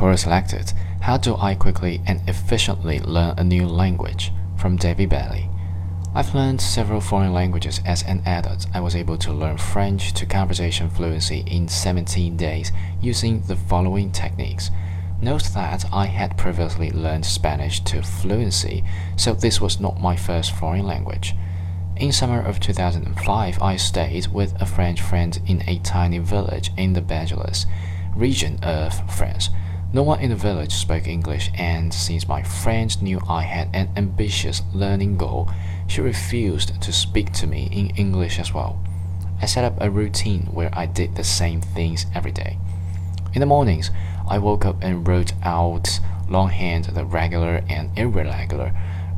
Quora selected How do I quickly and efficiently learn a new language? from David Bailey. I've learned several foreign languages as an adult. I was able to learn French to conversation fluency in 17 days using the following techniques. Note that I had previously learned Spanish to fluency, so this was not my first foreign language. In summer of 2005, I stayed with a French friend in a tiny village in the Beaujolais region of France. No one in the village spoke English, and since my friend knew I had an ambitious learning goal, she refused to speak to me in English as well. I set up a routine where I did the same things every day. In the mornings, I woke up and wrote out longhand the regular and irregular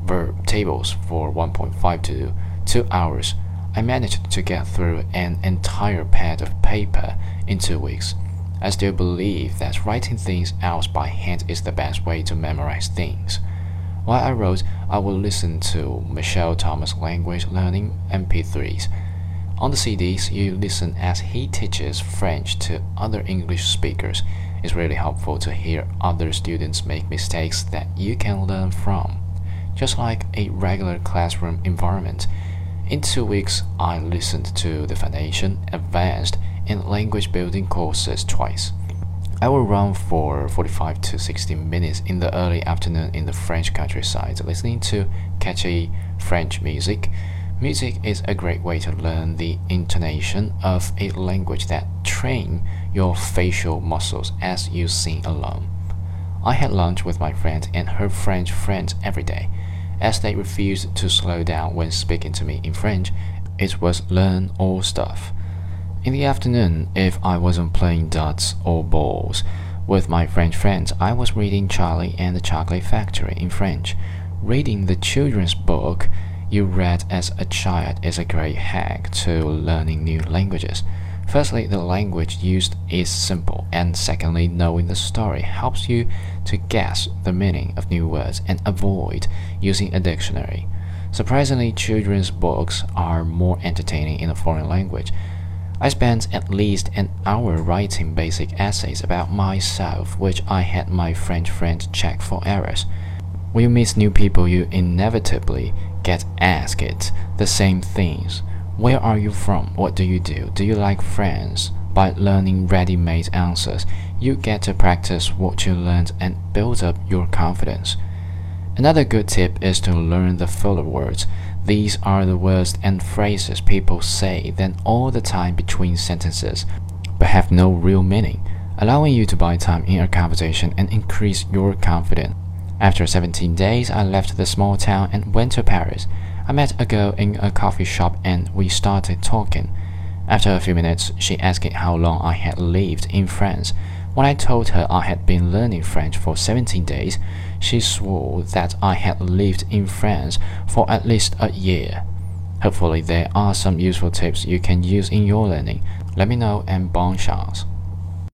verb tables for 1.5 to 2 hours. I managed to get through an entire pad of paper in two weeks. I still believe that writing things out by hand is the best way to memorize things. While I wrote, I would listen to Michel Thomas language learning MP3s. On the CDs, you listen as he teaches French to other English speakers. It's really helpful to hear other students make mistakes that you can learn from. Just like a regular classroom environment, in two weeks, I listened to the Foundation, Advanced, and Language Building courses twice. I will run for 45 to 60 minutes in the early afternoon in the French countryside, listening to catchy French music. Music is a great way to learn the intonation of a language that train your facial muscles as you sing along. I had lunch with my friend and her French friends every day. As they refused to slow down when speaking to me in French, it was learn all stuff. In the afternoon, if I wasn't playing darts or balls with my French friends, I was reading Charlie and the Chocolate Factory in French. Reading the children's book you read as a child is a great hack to learning new languages. Firstly, the language used is simple, and secondly, knowing the story helps you to guess the meaning of new words and avoid using a dictionary. Surprisingly, children's books are more entertaining in a foreign language. I spent at least an hour writing basic essays about myself, which I had my French friend check for errors. When you meet new people, you inevitably get asked the same things. Where are you from? What do you do? Do you like friends? By learning ready made answers, you get to practice what you learned and build up your confidence. Another good tip is to learn the filler words. These are the words and phrases people say then all the time between sentences, but have no real meaning, allowing you to buy time in a conversation and increase your confidence. After 17 days, I left the small town and went to Paris. I met a girl in a coffee shop and we started talking. After a few minutes, she asked how long I had lived in France. When I told her I had been learning French for 17 days, she swore that I had lived in France for at least a year. Hopefully, there are some useful tips you can use in your learning. Let me know and bon chance.